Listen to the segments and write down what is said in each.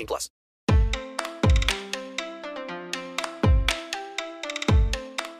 18 plus.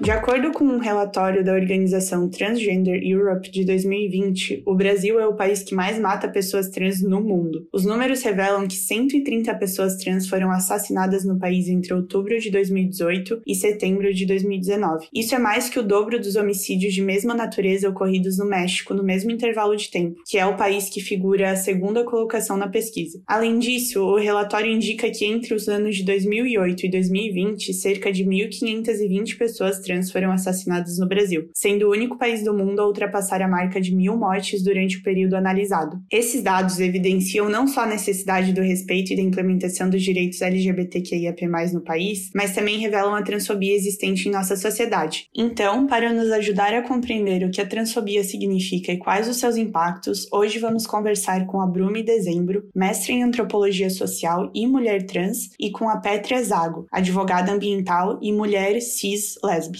De acordo com um relatório da organização Transgender Europe de 2020, o Brasil é o país que mais mata pessoas trans no mundo. Os números revelam que 130 pessoas trans foram assassinadas no país entre outubro de 2018 e setembro de 2019. Isso é mais que o dobro dos homicídios de mesma natureza ocorridos no México no mesmo intervalo de tempo, que é o país que figura a segunda colocação na pesquisa. Além disso, o relatório indica que entre os anos de 2008 e 2020, cerca de 1.520 pessoas trans trans foram assassinadas no Brasil, sendo o único país do mundo a ultrapassar a marca de mil mortes durante o período analisado. Esses dados evidenciam não só a necessidade do respeito e da implementação dos direitos LGBTQIAP+, no país, mas também revelam a transfobia existente em nossa sociedade. Então, para nos ajudar a compreender o que a transfobia significa e quais os seus impactos, hoje vamos conversar com a Brumi Dezembro, mestre em antropologia social e mulher trans, e com a Pétria Zago, advogada ambiental e mulher cis lésbica.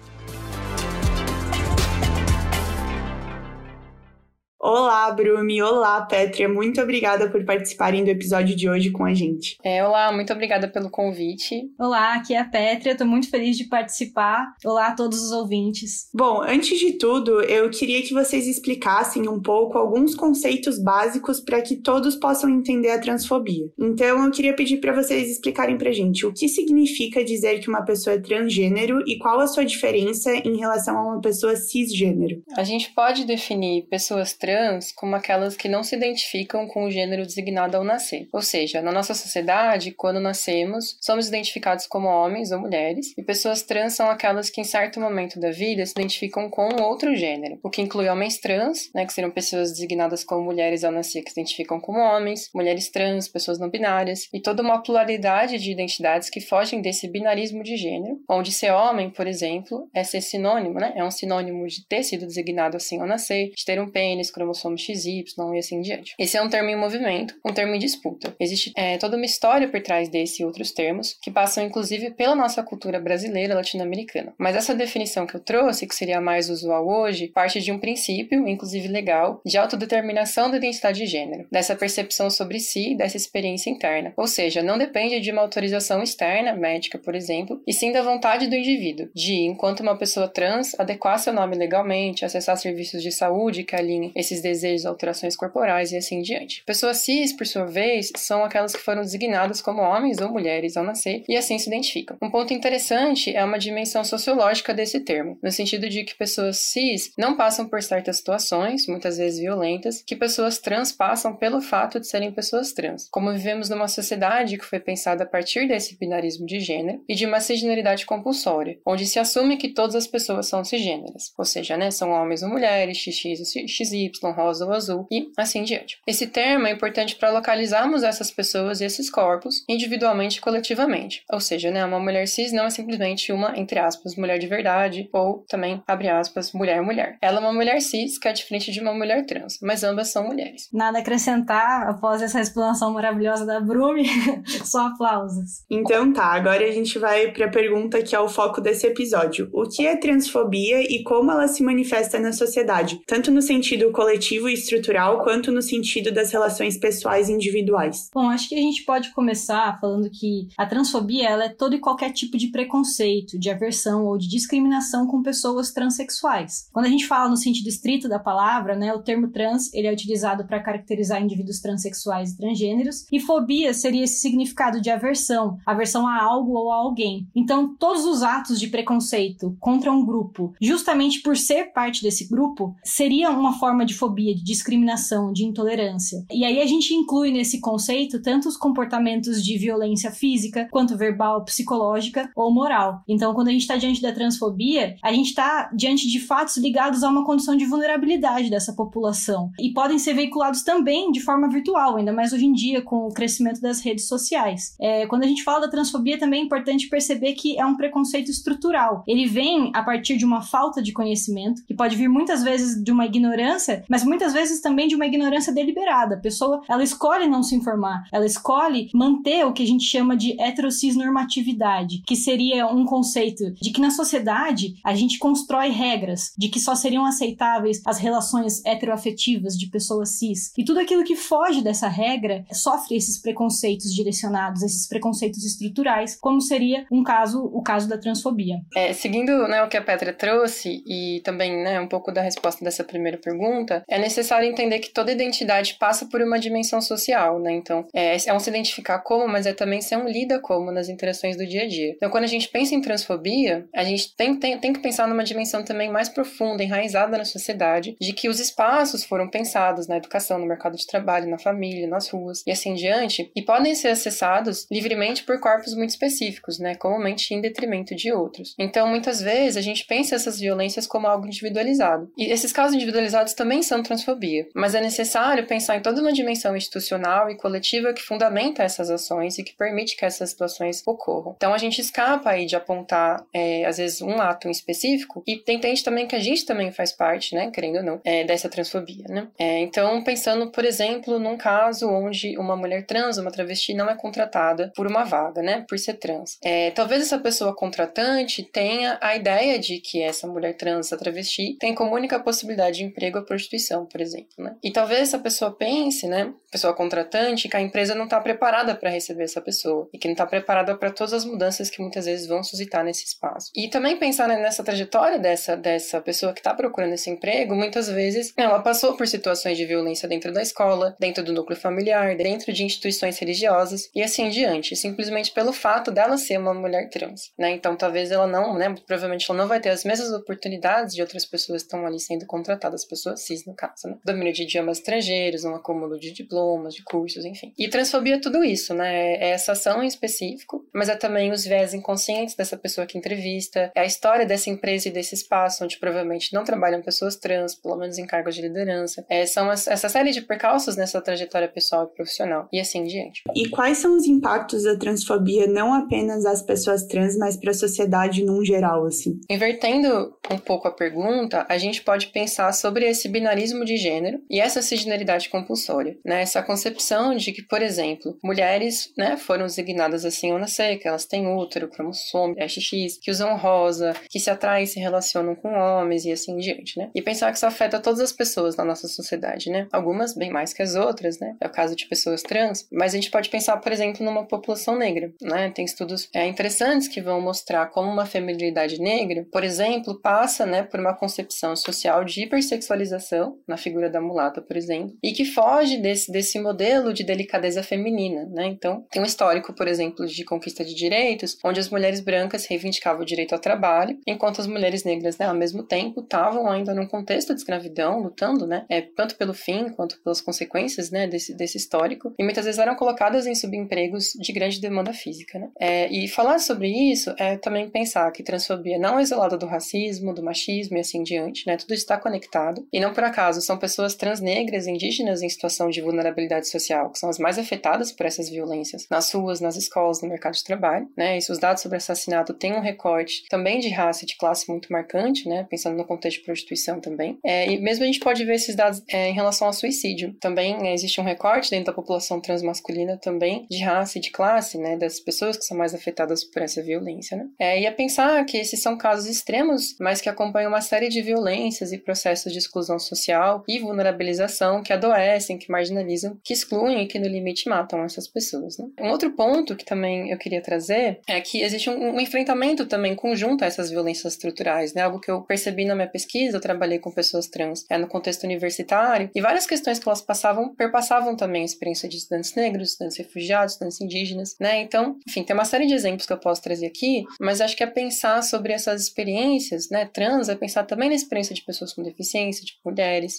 Olá, Brumi. Olá, Pétria. Muito obrigada por participarem do episódio de hoje com a gente. É, olá, muito obrigada pelo convite. Olá, aqui é a Pétria. Estou muito feliz de participar. Olá a todos os ouvintes. Bom, antes de tudo, eu queria que vocês explicassem um pouco alguns conceitos básicos para que todos possam entender a transfobia. Então, eu queria pedir para vocês explicarem para gente o que significa dizer que uma pessoa é transgênero e qual a sua diferença em relação a uma pessoa cisgênero. A gente pode definir pessoas trans trans como aquelas que não se identificam com o gênero designado ao nascer. Ou seja, na nossa sociedade, quando nascemos, somos identificados como homens ou mulheres, e pessoas trans são aquelas que em certo momento da vida se identificam com outro gênero, o que inclui homens trans, né, que seriam pessoas designadas como mulheres ao nascer que se identificam como homens, mulheres trans, pessoas não binárias, e toda uma pluralidade de identidades que fogem desse binarismo de gênero, onde ser homem, por exemplo, é ser sinônimo, né? É um sinônimo de ter sido designado assim ao nascer, de ter um pênis, cromossomos XY e assim diante. Esse é um termo em movimento, um termo em disputa. Existe é, toda uma história por trás desse e outros termos, que passam inclusive pela nossa cultura brasileira latino-americana. Mas essa definição que eu trouxe, que seria mais usual hoje, parte de um princípio, inclusive legal, de autodeterminação da identidade de gênero, dessa percepção sobre si, dessa experiência interna. Ou seja, não depende de uma autorização externa, médica, por exemplo, e sim da vontade do indivíduo, de, enquanto uma pessoa trans, adequar seu nome legalmente, acessar serviços de saúde que alinhem esses desejos, alterações corporais e assim em diante. Pessoas cis, por sua vez, são aquelas que foram designadas como homens ou mulheres ao nascer e assim se identificam. Um ponto interessante é uma dimensão sociológica desse termo, no sentido de que pessoas cis não passam por certas situações, muitas vezes violentas, que pessoas trans passam pelo fato de serem pessoas trans. Como vivemos numa sociedade que foi pensada a partir desse binarismo de gênero e de uma cisgeneridade compulsória, onde se assume que todas as pessoas são cisgêneras, ou seja, né, são homens ou mulheres, XX ou XY, rosa ou azul e assim em diante. Esse termo é importante para localizarmos essas pessoas e esses corpos individualmente e coletivamente. Ou seja, né, uma mulher cis não é simplesmente uma, entre aspas, mulher de verdade ou também, abre aspas, mulher-mulher. Ela é uma mulher cis que é diferente de uma mulher trans, mas ambas são mulheres. Nada a acrescentar após essa explanação maravilhosa da Brumi, só aplausos. Então tá, agora a gente vai para a pergunta que é o foco desse episódio. O que é transfobia e como ela se manifesta na sociedade, tanto no sentido coletivo coletivo e estrutural quanto no sentido das relações pessoais e individuais? Bom, acho que a gente pode começar falando que a transfobia ela é todo e qualquer tipo de preconceito, de aversão ou de discriminação com pessoas transexuais. Quando a gente fala no sentido estrito da palavra, né, o termo trans ele é utilizado para caracterizar indivíduos transexuais e transgêneros, e fobia seria esse significado de aversão, aversão a algo ou a alguém. Então, todos os atos de preconceito contra um grupo, justamente por ser parte desse grupo, seria uma forma de fobia, de discriminação, de intolerância. E aí a gente inclui nesse conceito tanto os comportamentos de violência física, quanto verbal, psicológica ou moral. Então, quando a gente está diante da transfobia, a gente está diante de fatos ligados a uma condição de vulnerabilidade dessa população e podem ser veiculados também de forma virtual, ainda mais hoje em dia com o crescimento das redes sociais. É, quando a gente fala da transfobia, também é importante perceber que é um preconceito estrutural. Ele vem a partir de uma falta de conhecimento, que pode vir muitas vezes de uma ignorância, mas muitas vezes também de uma ignorância deliberada. A pessoa, ela escolhe não se informar, ela escolhe manter o que a gente chama de heterocisnormatividade, que seria um conceito de que na sociedade a gente constrói regras, de que só seriam aceitáveis as relações heteroafetivas de pessoas cis. E tudo aquilo que foge dessa regra sofre esses preconceitos direcionados, esses preconceitos estruturais, como seria um caso, o caso da transfobia. É, seguindo né, o que a Petra trouxe e também né, um pouco da resposta dessa primeira pergunta, é necessário entender que toda identidade passa por uma dimensão social, né? Então, é, é um se identificar como, mas é também ser um lida como nas interações do dia a dia. Então, quando a gente pensa em transfobia, a gente tem, tem, tem que pensar numa dimensão também mais profunda, enraizada na sociedade, de que os espaços foram pensados na educação, no mercado de trabalho, na família, nas ruas e assim diante, e podem ser acessados livremente por corpos muito específicos, né? Comumente em detrimento de outros. Então, muitas vezes, a gente pensa essas violências como algo individualizado. E esses casos individualizados também são transfobia. Mas é necessário pensar em toda uma dimensão institucional e coletiva que fundamenta essas ações e que permite que essas situações ocorram. Então, a gente escapa aí de apontar, é, às vezes, um ato em específico e entende também que a gente também faz parte, né? Querendo ou não, é, dessa transfobia, né? É, então, pensando, por exemplo, num caso onde uma mulher trans, uma travesti, não é contratada por uma vaga, né? Por ser trans. É, talvez essa pessoa contratante tenha a ideia de que essa mulher trans, essa travesti, tem como única possibilidade de emprego a prostituição, por exemplo, né? E talvez essa pessoa pense, né? Pessoa contratante, que a empresa não está preparada para receber essa pessoa e que não está preparada para todas as mudanças que muitas vezes vão suscitar nesse espaço. E também pensar né, nessa trajetória dessa, dessa pessoa que está procurando esse emprego, muitas vezes ela passou por situações de violência dentro da escola, dentro do núcleo familiar, dentro de instituições religiosas e assim em diante, simplesmente pelo fato dela ser uma mulher trans, né? Então talvez ela não, né? Provavelmente ela não vai ter as mesmas oportunidades de outras pessoas que estão ali sendo contratadas, pessoas cis no caso, né? Domínio de idiomas estrangeiros, um acúmulo de diplomas, de cursos, enfim. E transfobia é tudo isso, né? É essa ação em específico, mas é também os viés inconscientes dessa pessoa que entrevista, é a história dessa empresa e desse espaço onde provavelmente não trabalham pessoas trans, pelo menos em cargos de liderança. É, são essa série de percalços nessa trajetória pessoal e profissional, e assim em diante. E quais são os impactos da transfobia não apenas às pessoas trans, mas para a sociedade num geral, assim? Invertendo um pouco a pergunta, a gente pode pensar sobre esse binarismo de gênero e essa cisgeneridade compulsória, né? Essa concepção de que, por exemplo, mulheres, né, foram designadas assim ao nascer, que elas têm útero, cromossomo, XX, que usam rosa, que se atraem e se relacionam com homens e assim em diante, né? E pensar que isso afeta todas as pessoas na nossa sociedade, né? Algumas bem mais que as outras, né? É o caso de pessoas trans, mas a gente pode pensar, por exemplo, numa população negra, né? Tem estudos é, interessantes que vão mostrar como uma feminilidade negra, por exemplo, passa, né, por uma concepção social de hipersexualização na figura da mulata, por exemplo, e que foge desse, desse modelo de delicadeza feminina, né? Então, tem um histórico, por exemplo, de conquista de direitos, onde as mulheres brancas reivindicavam o direito ao trabalho, enquanto as mulheres negras, né, ao mesmo tempo, estavam ainda num contexto de escravidão, lutando, né, é, tanto pelo fim quanto pelas consequências, né, desse, desse histórico, e muitas vezes eram colocadas em subempregos de grande demanda física, né? É, e falar sobre isso é também pensar que transfobia não é isolada do racismo, do machismo e assim diante, né? Tudo está conectado. E não por acaso, são pessoas transnegras e indígenas em situação de vulnerabilidade social que são as mais afetadas por essas violências nas ruas, nas escolas, no mercado de trabalho, né? E os dados sobre assassinato têm um recorte também de raça e de classe muito marcante, né? Pensando no contexto de prostituição também. É, e mesmo a gente pode ver esses dados é, em relação ao suicídio. Também é, existe um recorte dentro da população transmasculina também de raça e de classe, né? Das pessoas que são mais afetadas por essa violência, né? É, e a pensar que esses são casos extremos, mas que acompanham uma série de violências e processos de exclusão social social e vulnerabilização que adoecem, que marginalizam, que excluem e que no limite matam essas pessoas. Né? Um outro ponto que também eu queria trazer é que existe um, um enfrentamento também conjunto a essas violências estruturais, né? Algo que eu percebi na minha pesquisa, eu trabalhei com pessoas trans é, no contexto universitário e várias questões que elas passavam perpassavam também a experiência de estudantes negros, estudantes refugiados, estudantes indígenas, né? Então, enfim, tem uma série de exemplos que eu posso trazer aqui, mas acho que é pensar sobre essas experiências, né? Trans é pensar também na experiência de pessoas com deficiência, de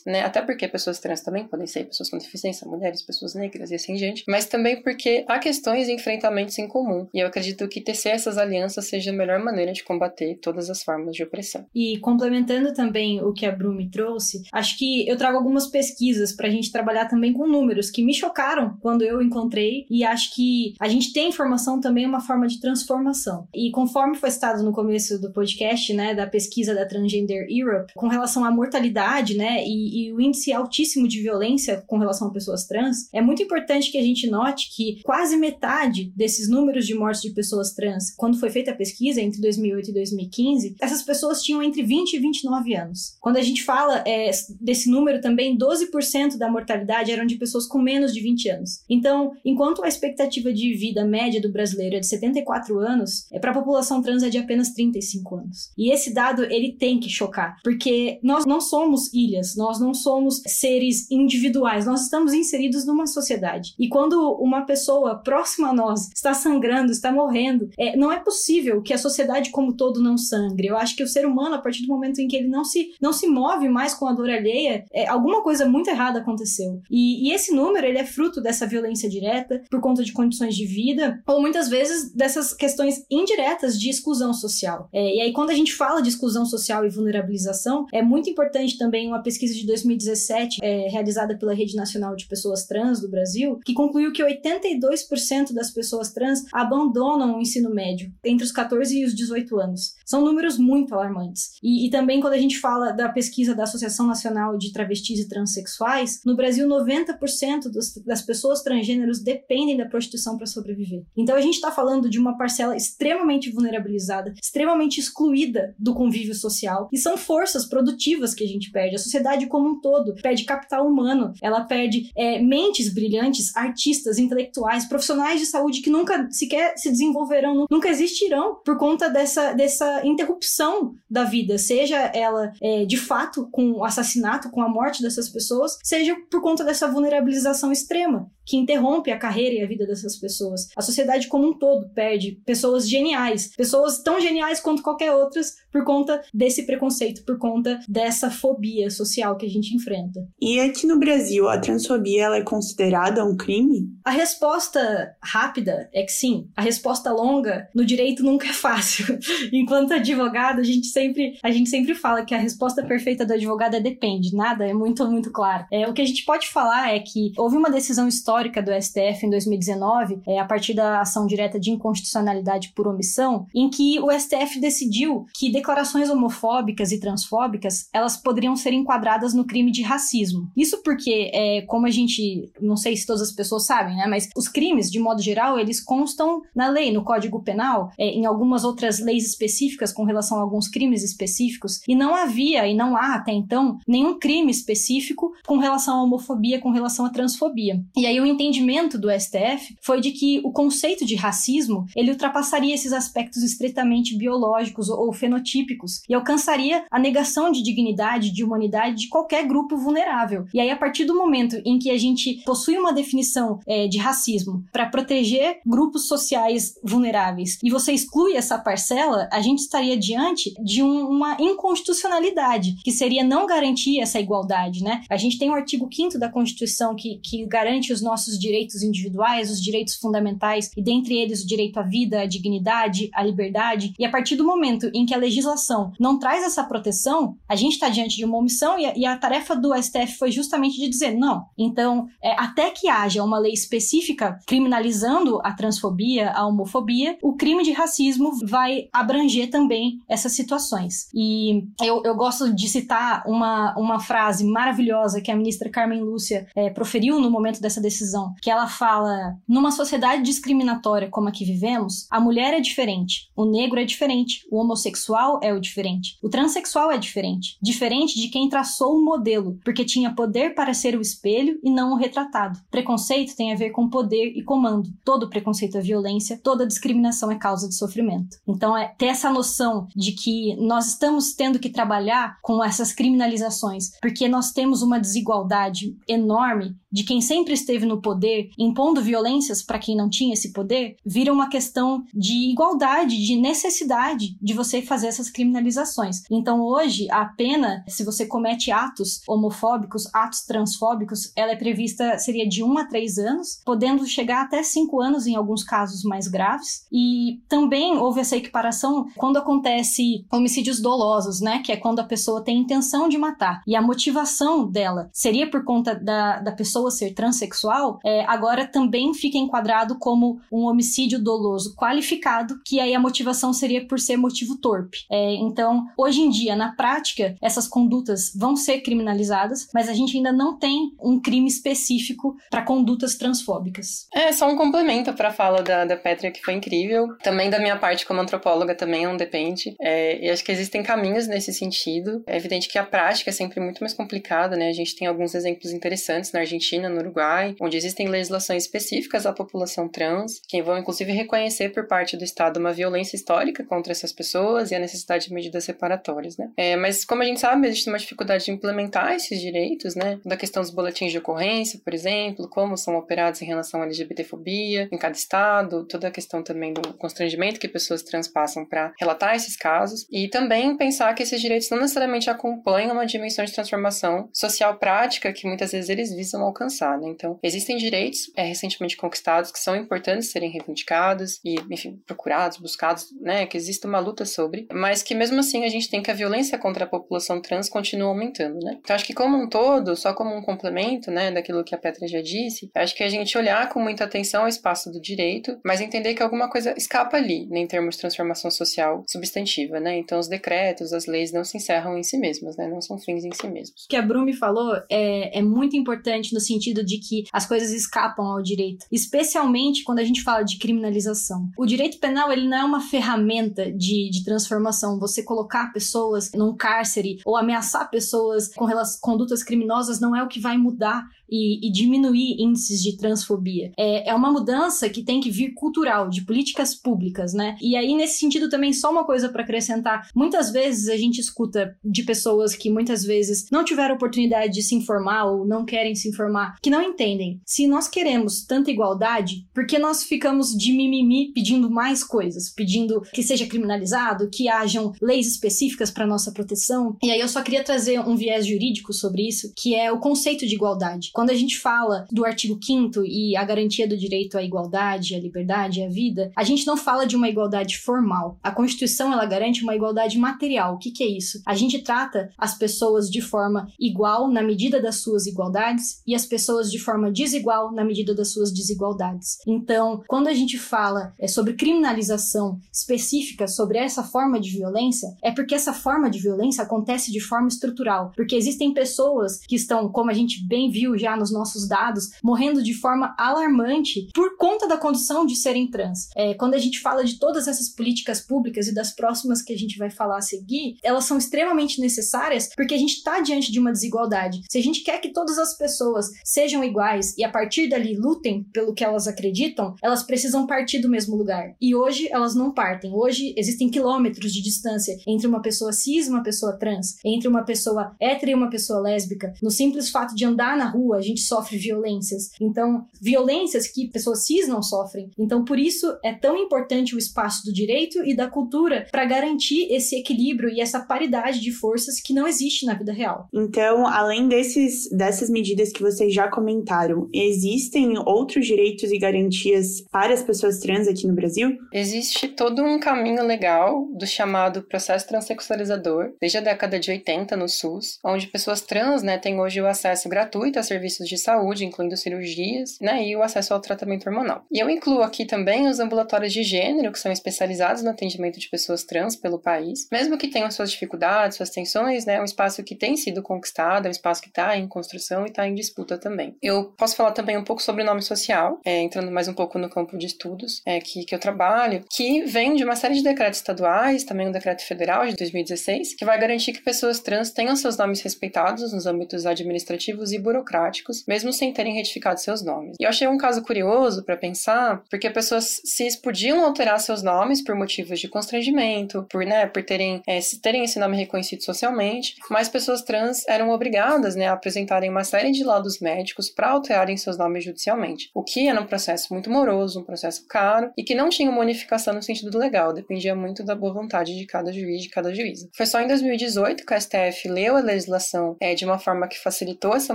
né? Até porque pessoas trans também podem ser pessoas com deficiência, mulheres, pessoas negras e assim gente, mas também porque há questões e enfrentamentos em comum. E eu acredito que tecer essas alianças seja a melhor maneira de combater todas as formas de opressão. E complementando também o que a Bru me trouxe, acho que eu trago algumas pesquisas para a gente trabalhar também com números que me chocaram quando eu encontrei e acho que a gente tem informação também uma forma de transformação. E conforme foi citado no começo do podcast, né, da pesquisa da Transgender Europe, com relação à mortalidade, né, e, e o índice altíssimo de violência com relação a pessoas trans, é muito importante que a gente note que quase metade desses números de mortes de pessoas trans, quando foi feita a pesquisa entre 2008 e 2015, essas pessoas tinham entre 20 e 29 anos. Quando a gente fala é, desse número também, 12% da mortalidade eram de pessoas com menos de 20 anos. Então, enquanto a expectativa de vida média do brasileiro é de 74 anos, é, para a população trans é de apenas 35 anos. E esse dado ele tem que chocar, porque nós não somos ilhas, nós não somos seres individuais, nós estamos inseridos numa sociedade. E quando uma pessoa próxima a nós está sangrando, está morrendo, é, não é possível que a sociedade como todo não sangre. Eu acho que o ser humano, a partir do momento em que ele não se, não se move mais com a dor alheia, é, alguma coisa muito errada aconteceu. E, e esse número ele é fruto dessa violência direta por conta de condições de vida, ou muitas vezes dessas questões indiretas de exclusão social. É, e aí, quando a gente fala de exclusão social e vulnerabilização, é muito importante também uma pesquisa de 2017 é, realizada pela Rede Nacional de Pessoas Trans do Brasil, que concluiu que 82% das pessoas trans abandonam o ensino médio entre os 14 e os 18 anos. São números muito alarmantes. E, e também quando a gente fala da pesquisa da Associação Nacional de Travestis e Transsexuais, no Brasil 90% dos, das pessoas transgêneros dependem da prostituição para sobreviver. Então a gente está falando de uma parcela extremamente vulnerabilizada, extremamente excluída do convívio social, e são forças produtivas que a gente perde. A sociedade como um todo. Perde capital humano, ela perde é, mentes brilhantes, artistas, intelectuais, profissionais de saúde que nunca sequer se desenvolverão, nunca existirão por conta dessa, dessa interrupção da vida, seja ela é, de fato com o assassinato, com a morte dessas pessoas, seja por conta dessa vulnerabilização extrema que interrompe a carreira e a vida dessas pessoas. A sociedade como um todo perde pessoas geniais, pessoas tão geniais quanto qualquer outras por conta desse preconceito, por conta dessa fobia social que a gente enfrenta. E aqui no Brasil, a transfobia ela é considerada um crime? A resposta rápida é que sim. A resposta longa no direito nunca é fácil. Enquanto advogado, a gente sempre a gente sempre fala que a resposta perfeita do advogado é depende. Nada é muito muito claro. É o que a gente pode falar é que houve uma decisão histórica do STF em 2019, é, a partir da ação direta de inconstitucionalidade por omissão, em que o STF decidiu que declarações homofóbicas e transfóbicas elas poderiam ser enquadradas no crime de racismo. Isso porque, é, como a gente, não sei se todas as pessoas sabem, né, mas os crimes, de modo geral, eles constam na lei, no Código Penal, é, em algumas outras leis específicas com relação a alguns crimes específicos, e não havia e não há até então nenhum crime específico com relação à homofobia, com relação à transfobia. E aí o entendimento do STF foi de que o conceito de racismo ele ultrapassaria esses aspectos estritamente biológicos ou fenotípicos típicos e alcançaria a negação de dignidade, de humanidade de qualquer grupo vulnerável. E aí, a partir do momento em que a gente possui uma definição é, de racismo para proteger grupos sociais vulneráveis e você exclui essa parcela, a gente estaria diante de um, uma inconstitucionalidade, que seria não garantir essa igualdade, né? A gente tem o artigo 5 da Constituição que, que garante os nossos direitos individuais, os direitos fundamentais, e dentre eles o direito à vida, à dignidade, à liberdade, e a partir do momento em que a legislação não traz essa proteção, a gente está diante de uma omissão e a, e a, tarefa do STF foi justamente de dizer não. Então, é, até que haja uma lei específica criminalizando a transfobia, a homofobia, o crime de racismo vai abranger também essas situações. E eu, eu gosto de citar uma, uma frase maravilhosa que a ministra Carmen Lúcia é, proferiu no momento dessa decisão decisão, que ela fala: numa sociedade discriminatória como a que vivemos, a mulher é diferente, o negro é diferente, o homossexual é o diferente, o transexual é diferente, diferente de quem traçou o modelo, porque tinha poder para ser o espelho e não o retratado. Preconceito tem a ver com poder e comando. Todo preconceito é violência, toda discriminação é causa de sofrimento. Então, é ter essa noção de que nós estamos tendo que trabalhar com essas criminalizações, porque nós temos uma desigualdade enorme de quem sempre esteve no poder, impondo violências para quem não tinha esse poder, vira uma questão de igualdade, de necessidade de você fazer essas criminalizações. Então, hoje, a pena, se você comete atos homofóbicos, atos transfóbicos, ela é prevista, seria de 1 a 3 anos, podendo chegar até 5 anos em alguns casos mais graves. E também houve essa equiparação quando acontece homicídios dolosos, né? Que é quando a pessoa tem intenção de matar. E a motivação dela seria por conta da, da pessoa ser transexual, é, agora também fica enquadrado como um homicídio doloso qualificado, que aí a motivação seria por ser motivo torpe. É, então, hoje em dia, na prática, essas condutas vão ser criminalizadas, mas a gente ainda não tem um crime específico para condutas transfóbicas. É, só um complemento para a fala da, da Petra, que foi incrível. Também da minha parte como antropóloga, também não depende. É, e acho que existem caminhos nesse sentido. É evidente que a prática é sempre muito mais complicada, né? A gente tem alguns exemplos interessantes na Argentina, no Uruguai, onde existem legislações específicas à população trans, que vão inclusive reconhecer por parte do Estado uma violência histórica contra essas pessoas e a necessidade de medidas separatórias, né? É, mas como a gente sabe, existe uma dificuldade de implementar esses direitos, né? Da questão dos boletins de ocorrência, por exemplo, como são operados em relação à LGBTfobia em cada estado, toda a questão também do constrangimento que pessoas trans passam para relatar esses casos e também pensar que esses direitos não necessariamente acompanham uma dimensão de transformação social prática que muitas vezes eles visam alcançar, né? Então, existem direitos é, recentemente conquistados que são importantes serem reivindicados e, enfim, procurados, buscados, né? Que existe uma luta sobre, mas que mesmo assim a gente tem que a violência contra a população trans continua aumentando, né? Então, acho que como um todo, só como um complemento, né, daquilo que a Petra já disse, acho que a gente olhar com muita atenção ao espaço do direito, mas entender que alguma coisa escapa ali, né, em termos de transformação social substantiva, né? Então, os decretos, as leis não se encerram em si mesmas, né? Não são fins em si mesmos. O que a Brumi falou é, é muito importante no sentido de que as coisas escapam ao direito, especialmente quando a gente fala de criminalização. O direito penal, ele não é uma ferramenta de, de transformação. Você colocar pessoas num cárcere ou ameaçar pessoas com condutas criminosas não é o que vai mudar e, e, diminuir índices de transfobia. É, é uma mudança que tem que vir cultural, de políticas públicas, né? E aí, nesse sentido, também, só uma coisa para acrescentar: muitas vezes a gente escuta de pessoas que muitas vezes não tiveram oportunidade de se informar ou não querem se informar, que não entendem. Se nós queremos tanta igualdade, por que nós ficamos de mimimi pedindo mais coisas? Pedindo que seja criminalizado, que hajam leis específicas para nossa proteção? E aí eu só queria trazer um viés jurídico sobre isso, que é o conceito de igualdade. A gente fala do artigo 5 e a garantia do direito à igualdade, à liberdade e à vida, a gente não fala de uma igualdade formal. A Constituição ela garante uma igualdade material. O que, que é isso? A gente trata as pessoas de forma igual na medida das suas igualdades e as pessoas de forma desigual na medida das suas desigualdades. Então, quando a gente fala é, sobre criminalização específica sobre essa forma de violência, é porque essa forma de violência acontece de forma estrutural. Porque existem pessoas que estão, como a gente bem viu já nos nossos dados, morrendo de forma alarmante por conta da condição de serem trans. É, quando a gente fala de todas essas políticas públicas e das próximas que a gente vai falar a seguir, elas são extremamente necessárias porque a gente está diante de uma desigualdade. Se a gente quer que todas as pessoas sejam iguais e a partir dali lutem pelo que elas acreditam, elas precisam partir do mesmo lugar. E hoje elas não partem. Hoje existem quilômetros de distância entre uma pessoa cis e uma pessoa trans, entre uma pessoa hétero e uma pessoa lésbica. No simples fato de andar na rua, a gente sofre violências. Então, violências que pessoas cis não sofrem. Então, por isso é tão importante o espaço do direito e da cultura para garantir esse equilíbrio e essa paridade de forças que não existe na vida real. Então, além desses, dessas medidas que vocês já comentaram, existem outros direitos e garantias para as pessoas trans aqui no Brasil? Existe todo um caminho legal do chamado processo transexualizador, desde a década de 80 no SUS, onde pessoas trans né, têm hoje o acesso gratuito a serviços serviços de saúde, incluindo cirurgias, né, e o acesso ao tratamento hormonal. E eu incluo aqui também os ambulatórios de gênero, que são especializados no atendimento de pessoas trans pelo país, mesmo que tenham suas dificuldades, suas tensões, né, é um espaço que tem sido conquistado, é um espaço que está em construção e está em disputa também. Eu posso falar também um pouco sobre o nome social, é, entrando mais um pouco no campo de estudos é, que, que eu trabalho, que vem de uma série de decretos estaduais, também um decreto federal de 2016, que vai garantir que pessoas trans tenham seus nomes respeitados nos âmbitos administrativos e burocráticos, mesmo sem terem retificado seus nomes. E eu achei um caso curioso para pensar, porque pessoas cis podiam alterar seus nomes por motivos de constrangimento, por, né, por terem, é, terem esse nome reconhecido socialmente, mas pessoas trans eram obrigadas né, a apresentarem uma série de laudos médicos para alterarem seus nomes judicialmente, o que era um processo muito moroso, um processo caro e que não tinha uma unificação no sentido legal, dependia muito da boa vontade de cada juiz, de cada juíza. Foi só em 2018 que a STF leu a legislação é, de uma forma que facilitou essa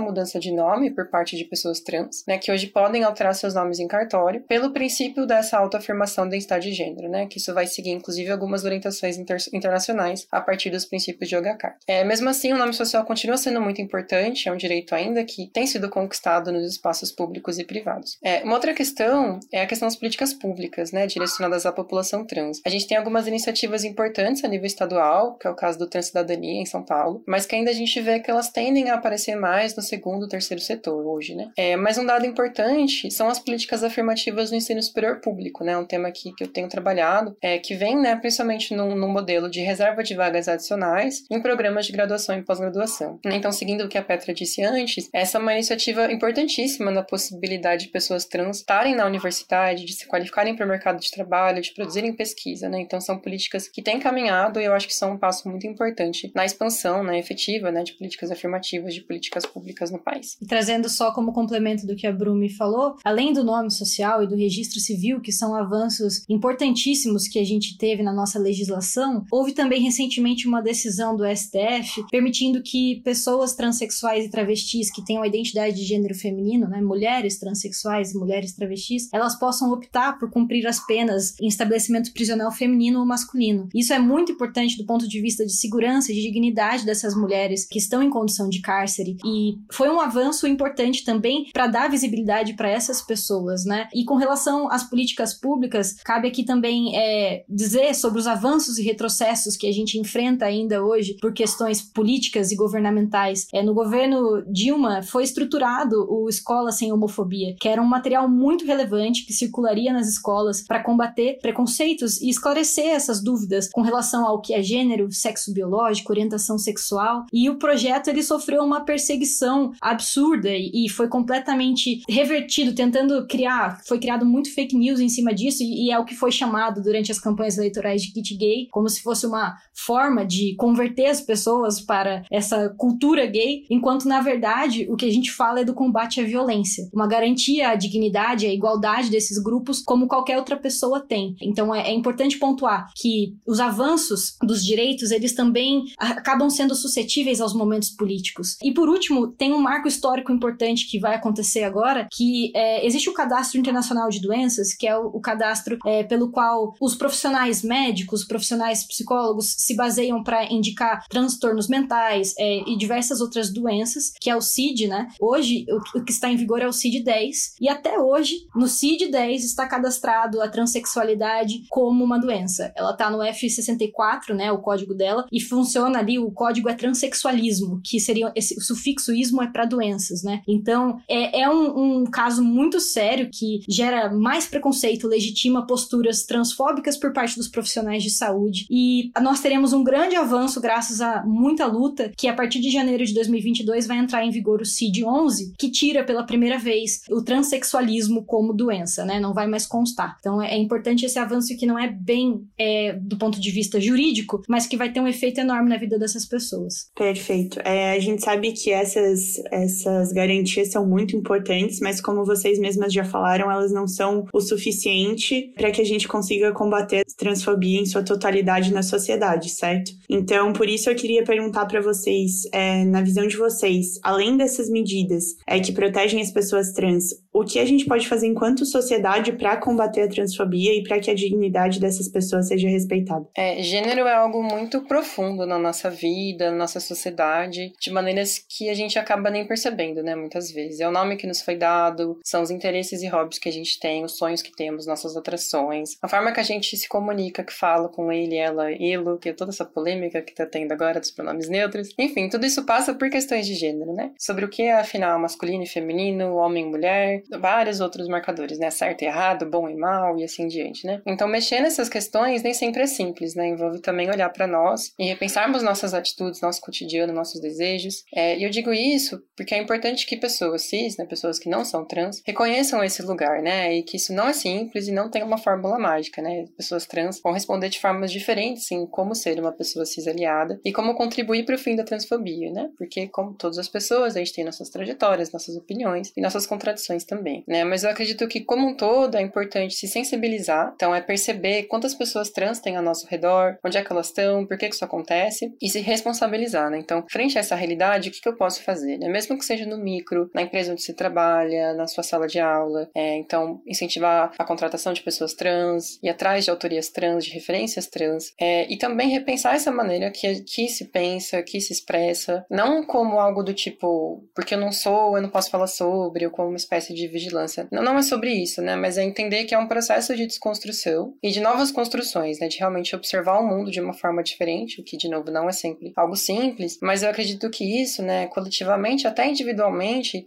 mudança de nome por parte de pessoas trans, né, que hoje podem alterar seus nomes em cartório, pelo princípio dessa autoafirmação da identidade de gênero, né, que isso vai seguir inclusive algumas orientações inter internacionais a partir dos princípios de Yoga Carta. É, mesmo assim, o nome social continua sendo muito importante, é um direito ainda que tem sido conquistado nos espaços públicos e privados. É, uma outra questão é a questão das políticas públicas, né, direcionadas à população trans. A gente tem algumas iniciativas importantes a nível estadual, que é o caso do Transcidadania em São Paulo, mas que ainda a gente vê que elas tendem a aparecer mais no segundo, terceiro setor hoje, né. É, mas um dado importante são as políticas afirmativas no ensino superior público, né, um tema aqui que eu tenho trabalhado, é, que vem, né, principalmente num, num modelo de reserva de vagas adicionais em programas de graduação e pós-graduação. Então, seguindo o que a Petra disse antes, essa é uma iniciativa importantíssima na possibilidade de pessoas trans estarem na universidade, de se qualificarem para o mercado de trabalho, de produzirem pesquisa, né? Então, são políticas que têm caminhado e eu acho que são um passo muito importante na expansão, né, efetiva, né, de políticas afirmativas, de políticas públicas no país. Trazendo só como complemento do que a Brumi falou, além do nome social e do registro civil, que são avanços importantíssimos que a gente teve na nossa legislação, houve também recentemente uma decisão do STF permitindo que pessoas transexuais e travestis que tenham a identidade de gênero feminino, né, mulheres transexuais e mulheres travestis, elas possam optar por cumprir as penas em estabelecimento prisional feminino ou masculino. Isso é muito importante do ponto de vista de segurança e de dignidade dessas mulheres que estão em condição de cárcere e foi um avanço importante também para dar visibilidade para essas pessoas, né? E com relação às políticas públicas, cabe aqui também é, dizer sobre os avanços e retrocessos que a gente enfrenta ainda hoje por questões políticas e governamentais. É, no governo Dilma foi estruturado o Escola Sem Homofobia, que era um material muito relevante que circularia nas escolas para combater preconceitos e esclarecer essas dúvidas com relação ao que é gênero, sexo biológico, orientação sexual. E o projeto ele sofreu uma perseguição absurda e foi completamente revertido, tentando criar, foi criado muito fake news em cima disso e é o que foi chamado durante as campanhas eleitorais de kit gay, como se fosse uma forma de converter as pessoas para essa cultura gay, enquanto na verdade o que a gente fala é do combate à violência, uma garantia à dignidade, à igualdade desses grupos como qualquer outra pessoa tem. Então é, é importante pontuar que os avanços dos direitos eles também acabam sendo suscetíveis aos momentos políticos. E por último, tem um marco histórico importante que vai acontecer agora, que é, existe o Cadastro Internacional de Doenças, que é o, o cadastro é, pelo qual os profissionais médicos, profissionais psicólogos se baseiam para indicar transtornos mentais é, e diversas outras doenças, que é o CID, né? Hoje, o, o que está em vigor é o CID-10, e até hoje, no CID-10 está cadastrado a transexualidade como uma doença. Ela está no F64, né, o código dela, e funciona ali, o código é transexualismo, que seria, esse, o sufixo ismo é para doenças, né? Então, é, é um, um caso muito sério que gera mais preconceito, legitima posturas transfóbicas por parte dos profissionais de saúde, e nós teremos um grande avanço graças a muita luta, que a partir de janeiro de 2022 vai entrar em vigor o CID-11, que tira pela primeira vez o transexualismo como doença, né? Não vai mais constar. Então, é importante esse avanço que não é bem é, do ponto de vista jurídico, mas que vai ter um efeito enorme na vida dessas pessoas. Perfeito. É, a gente sabe que essas, essas garantias são muito importantes, mas como vocês mesmas já falaram, elas não são o suficiente para que a gente consiga combater a transfobia em sua totalidade na sociedade, certo? Então, por isso eu queria perguntar para vocês, é, na visão de vocês, além dessas medidas é, que protegem as pessoas trans, o que a gente pode fazer enquanto sociedade para combater a transfobia e para que a dignidade dessas pessoas seja respeitada? É, gênero é algo muito profundo na nossa vida, na nossa sociedade, de maneiras que a gente acaba nem percebendo percebendo, né, muitas vezes. É o nome que nos foi dado, são os interesses e hobbies que a gente tem, os sonhos que temos, nossas atrações, a forma que a gente se comunica, que fala com ele, ela, ilo, que é toda essa polêmica que tá tendo agora dos pronomes neutros. Enfim, tudo isso passa por questões de gênero, né? Sobre o que é, afinal, masculino e feminino, homem e mulher, vários outros marcadores, né? Certo e errado, bom e mal e assim diante, né? Então, mexer nessas questões nem sempre é simples, né? Envolve também olhar para nós e repensarmos nossas atitudes, nosso cotidiano, nossos desejos. É, e eu digo isso porque é importante que pessoas cis, né, pessoas que não são trans, reconheçam esse lugar, né? E que isso não é simples e não tem uma fórmula mágica, né? Pessoas trans vão responder de formas diferentes em como ser uma pessoa cis aliada e como contribuir para o fim da transfobia, né? Porque, como todas as pessoas, a gente tem nossas trajetórias, nossas opiniões e nossas contradições também, né? Mas eu acredito que, como um todo, é importante se sensibilizar, então é perceber quantas pessoas trans tem ao nosso redor, onde é que elas estão, por que, que isso acontece e se responsabilizar, né? Então, frente a essa realidade, o que, que eu posso fazer, né? Mesmo que seja no micro, na empresa onde se trabalha, na sua sala de aula, é, então, incentivar a contratação de pessoas trans, ir atrás de autorias trans, de referências trans, é, e também repensar essa maneira que, que se pensa, que se expressa, não como algo do tipo, porque eu não sou, eu não posso falar sobre, ou como uma espécie de vigilância. Não, não é sobre isso, né? Mas é entender que é um processo de desconstrução e de novas construções, né? De realmente observar o mundo de uma forma diferente, o que, de novo, não é sempre algo simples, mas eu acredito que isso, né, coletivamente, até individualmente,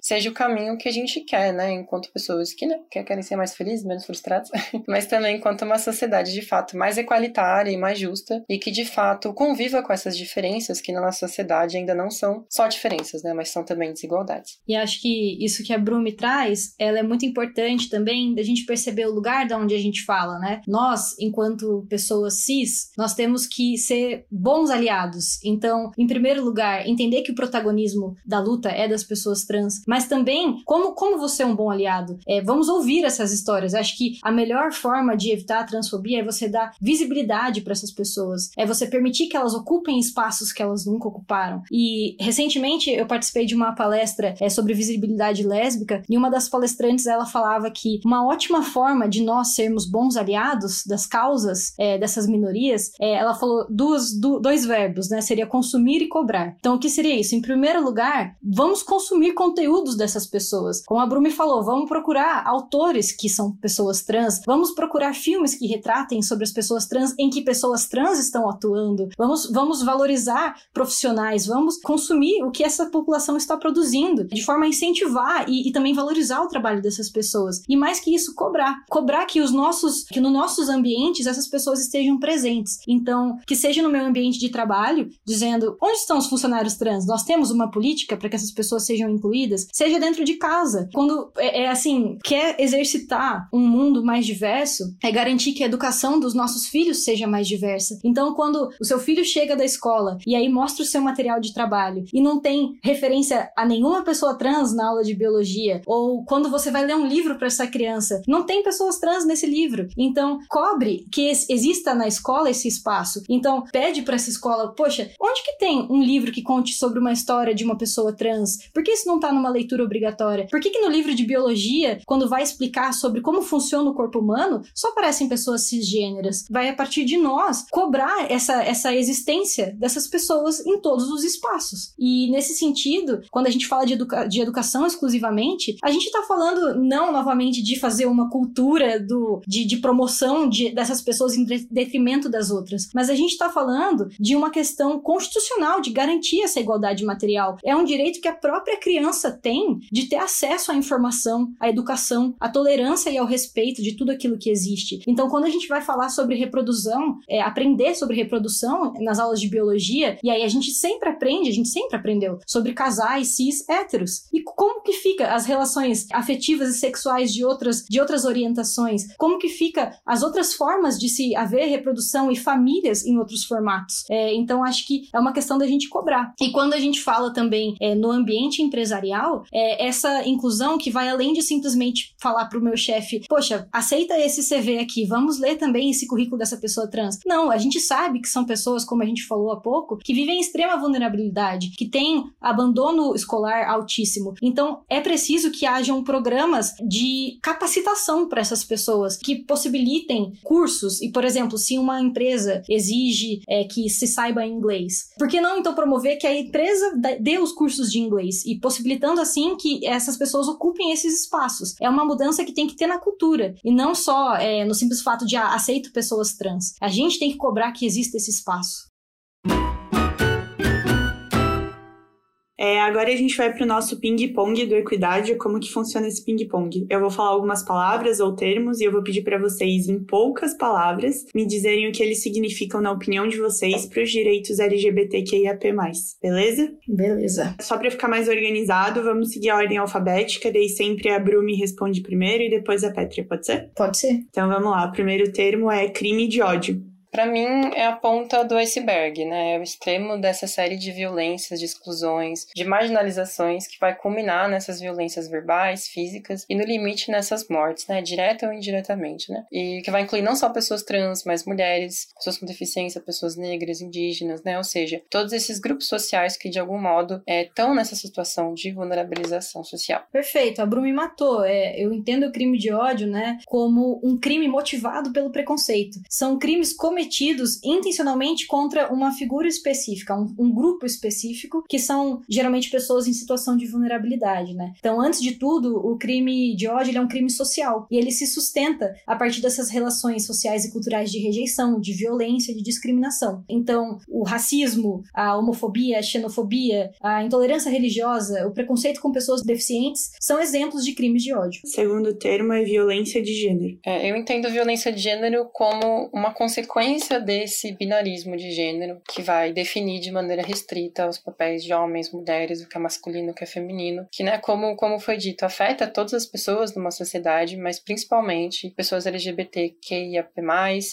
seja o caminho que a gente quer, né? Enquanto pessoas que, né, querem ser mais felizes, menos frustradas, mas também enquanto uma sociedade, de fato, mais equalitária e mais justa e que, de fato, conviva com essas diferenças que na nossa sociedade ainda não são só diferenças, né? Mas são também desigualdades. E acho que isso que a Brumi traz, ela é muito importante também da gente perceber o lugar da onde a gente fala, né? Nós, enquanto pessoas cis, nós temos que ser bons aliados. Então, em primeiro lugar, entender que o protagonismo da luta é das pessoas trans, mas também como como você é um bom aliado. É, vamos ouvir essas histórias. Acho que a melhor forma de evitar a transfobia é você dar visibilidade para essas pessoas, é você permitir que elas ocupem espaços que elas nunca ocuparam. E recentemente eu participei de uma palestra é, sobre visibilidade lésbica e uma das palestrantes ela falava que uma ótima forma de nós sermos bons aliados das causas é, dessas minorias, é, ela falou duas, do, dois verbos, né? Seria consumir e cobrar. Então o que seria isso? Em primeiro lugar, vamos consumir conteúdos dessas pessoas. Como a Brumi falou, vamos procurar autores que são pessoas trans, vamos procurar filmes que retratem sobre as pessoas trans em que pessoas trans estão atuando, vamos, vamos valorizar profissionais, vamos consumir o que essa população está produzindo, de forma a incentivar e, e também valorizar o trabalho dessas pessoas. E mais que isso, cobrar. Cobrar que os nossos, que nos nossos ambientes essas pessoas estejam presentes. Então, que seja no meu ambiente de trabalho, dizendo onde estão os funcionários trans? Nós temos uma política para que essas pessoas sejam incluídas, seja dentro de casa. Quando é, é assim, quer exercitar um mundo mais diverso, é garantir que a educação dos nossos filhos seja mais diversa. Então, quando o seu filho chega da escola e aí mostra o seu material de trabalho e não tem referência a nenhuma pessoa trans na aula de biologia, ou quando você vai ler um livro para essa criança, não tem pessoas trans nesse livro. Então, cobre que exista na escola esse espaço. Então, pede para essa escola, poxa, onde que tem um livro que conte sobre uma história de uma pessoa trans? Por que isso não tá numa leitura obrigatória? Por que, que no livro de biologia, quando vai explicar sobre como funciona o corpo humano, só aparecem pessoas cisgêneras? Vai a partir de nós cobrar essa, essa existência dessas pessoas em todos os espaços. E nesse sentido, quando a gente fala de, educa de educação exclusivamente, a gente está falando não novamente de fazer uma cultura do, de, de promoção de, dessas pessoas em detrimento das outras, mas a gente está falando de uma questão constitucional de garantir essa igualdade material. É um direito que a própria criança tem de ter acesso à informação, à educação, à tolerância e ao respeito de tudo aquilo que existe. Então, quando a gente vai falar sobre reprodução, é, aprender sobre reprodução nas aulas de biologia, e aí a gente sempre aprende, a gente sempre aprendeu sobre casais cis héteros. E como que fica as relações afetivas e sexuais de outras, de outras orientações? Como que fica as outras formas de se haver reprodução e famílias em outros formatos? É, então, acho que é uma questão da gente cobrar. E quando a gente fala também é, no ambiente empresarial, é, essa inclusão que vai além de simplesmente falar para o meu chefe, poxa, aceita esse CV aqui, vamos ler também esse currículo dessa pessoa trans. Não, a gente sabe que são pessoas, como a gente falou há pouco, que vivem em extrema vulnerabilidade, que têm abandono escolar altíssimo. Então, é preciso que hajam programas de capacitação para essas pessoas, que possibilitem cursos. E, por exemplo, se uma empresa exige é, que se saiba inglês, por que não então promover que a empresa dê os cursos de inglês? E possibilitando assim que essas pessoas ocupem esses espaços. É uma mudança que tem que ter na cultura e não só é, no simples fato de ah, aceito pessoas trans. A gente tem que cobrar que exista esse espaço. É, agora a gente vai para o nosso ping-pong do Equidade, como que funciona esse ping-pong. Eu vou falar algumas palavras ou termos e eu vou pedir para vocês, em poucas palavras, me dizerem o que eles significam na opinião de vocês para os direitos LGBTQIAP+, beleza? Beleza. Só para ficar mais organizado, vamos seguir a ordem alfabética, daí sempre a Bru me responde primeiro e depois a Pétria, pode ser? Pode ser. Então vamos lá, o primeiro termo é crime de ódio. Para mim, é a ponta do iceberg, né? É o extremo dessa série de violências, de exclusões, de marginalizações que vai culminar nessas violências verbais, físicas e no limite nessas mortes, né? Direta ou indiretamente, né? E que vai incluir não só pessoas trans, mas mulheres, pessoas com deficiência, pessoas negras, indígenas, né? Ou seja, todos esses grupos sociais que de algum modo estão é, nessa situação de vulnerabilização social. Perfeito, a Bru me matou. É, eu entendo o crime de ódio, né, como um crime motivado pelo preconceito. São crimes cometidos cometidos intencionalmente contra uma figura específica, um, um, grupo específico, que são geralmente pessoas em situação de vulnerabilidade, né? Então, antes de tudo, o crime de ódio é um crime social e ele se sustenta a partir dessas relações sociais e culturais de rejeição, de violência, de discriminação. Então, o racismo, a homofobia, a xenofobia, a intolerância religiosa, o preconceito com pessoas deficientes são exemplos de crimes de ódio. O segundo termo é violência de gênero. É, eu entendo violência de gênero como uma consequência consequência desse binarismo de gênero que vai definir de maneira restrita os papéis de homens, mulheres, o que é masculino, o que é feminino, que, né, como, como foi dito, afeta todas as pessoas numa sociedade, mas principalmente pessoas LGBTQIAP+,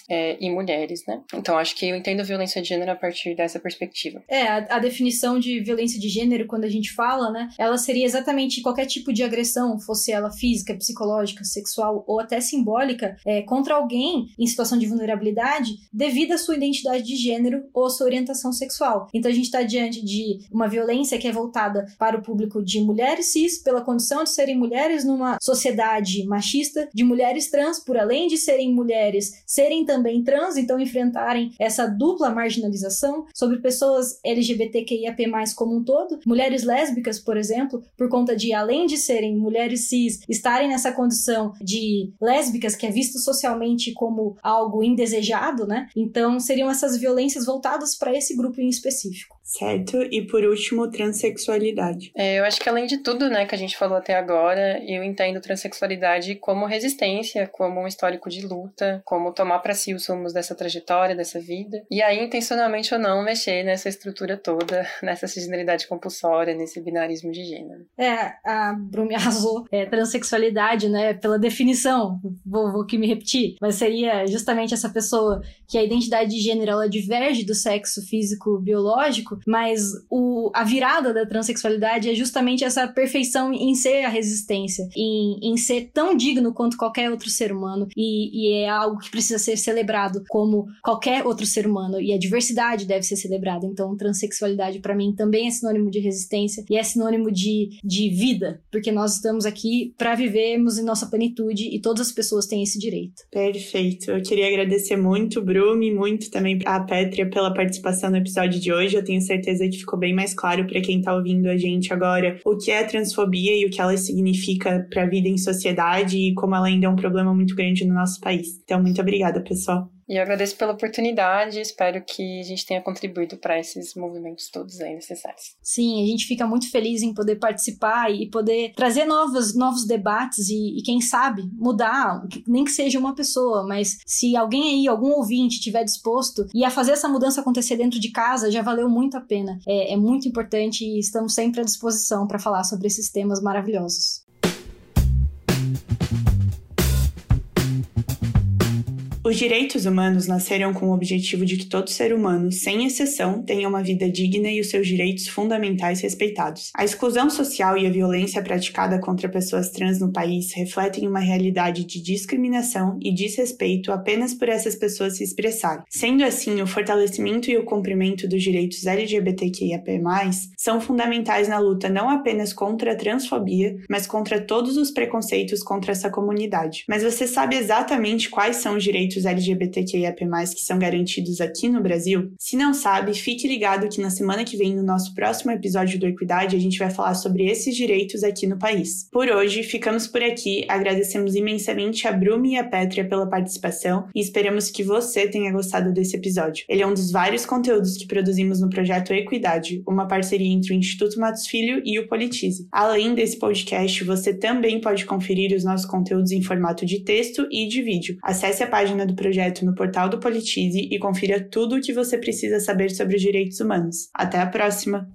é, e mulheres, né? Então, acho que eu entendo violência de gênero a partir dessa perspectiva. É, a, a definição de violência de gênero, quando a gente fala, né, ela seria exatamente qualquer tipo de agressão, fosse ela física, psicológica, sexual ou até simbólica, é, contra alguém em situação de vulnerabilidade, devido à sua identidade de gênero ou sua orientação sexual. Então a gente está diante de uma violência que é voltada para o público de mulheres cis, pela condição de serem mulheres numa sociedade machista, de mulheres trans, por além de serem mulheres, serem também trans, então enfrentarem essa dupla marginalização sobre pessoas LGBTQIAP+, como um todo, mulheres lésbicas, por exemplo, por conta de, além de serem mulheres cis, estarem nessa condição de lésbicas, que é visto socialmente como algo indesejado, né? Então seriam essas violências voltadas para esse grupo em específico. Certo. E por último, transexualidade. É, eu acho que além de tudo, né, que a gente falou até agora, eu entendo transexualidade como resistência, como um histórico de luta, como tomar para si os rumos dessa trajetória, dessa vida. E aí, intencionalmente ou não, mexer nessa estrutura toda, nessa cisgeneridade compulsória, nesse binarismo de gênero. É, a Brumi arrasou. É, transexualidade, né, pela definição, vou, vou aqui me repetir, mas seria justamente essa pessoa que a identidade de gênero ela diverge do sexo físico biológico mas o, a virada da transexualidade é justamente essa perfeição em ser a resistência, em, em ser tão digno quanto qualquer outro ser humano, e, e é algo que precisa ser celebrado como qualquer outro ser humano, e a diversidade deve ser celebrada. Então, transexualidade para mim também é sinônimo de resistência e é sinônimo de, de vida, porque nós estamos aqui para vivermos em nossa plenitude e todas as pessoas têm esse direito. Perfeito. Eu queria agradecer muito, Brumi, muito também a Pétria pela participação no episódio de hoje. Eu tenho certeza que ficou bem mais claro para quem está ouvindo a gente agora o que é transfobia e o que ela significa para a vida em sociedade e como ela ainda é um problema muito grande no nosso país. Então, muito obrigada, pessoal. E eu agradeço pela oportunidade, espero que a gente tenha contribuído para esses movimentos todos aí necessários. Sim, a gente fica muito feliz em poder participar e poder trazer novos, novos debates e, e quem sabe, mudar, nem que seja uma pessoa, mas se alguém aí, algum ouvinte, tiver disposto e a fazer essa mudança acontecer dentro de casa, já valeu muito a pena. É, é muito importante e estamos sempre à disposição para falar sobre esses temas maravilhosos. Os direitos humanos nasceram com o objetivo de que todo ser humano, sem exceção, tenha uma vida digna e os seus direitos fundamentais respeitados. A exclusão social e a violência praticada contra pessoas trans no país refletem uma realidade de discriminação e desrespeito apenas por essas pessoas se expressarem. Sendo assim, o fortalecimento e o cumprimento dos direitos LGBTQIAP+, são fundamentais na luta não apenas contra a transfobia, mas contra todos os preconceitos contra essa comunidade. Mas você sabe exatamente quais são os direitos direitos LGBTQIAP+, que são garantidos aqui no Brasil? Se não sabe, fique ligado que na semana que vem, no nosso próximo episódio do Equidade, a gente vai falar sobre esses direitos aqui no país. Por hoje, ficamos por aqui, agradecemos imensamente a Brumi e a Pétria pela participação e esperamos que você tenha gostado desse episódio. Ele é um dos vários conteúdos que produzimos no projeto Equidade, uma parceria entre o Instituto Matos Filho e o Politize. Além desse podcast, você também pode conferir os nossos conteúdos em formato de texto e de vídeo. Acesse a página do projeto no portal do Politize e confira tudo o que você precisa saber sobre os direitos humanos. Até a próxima!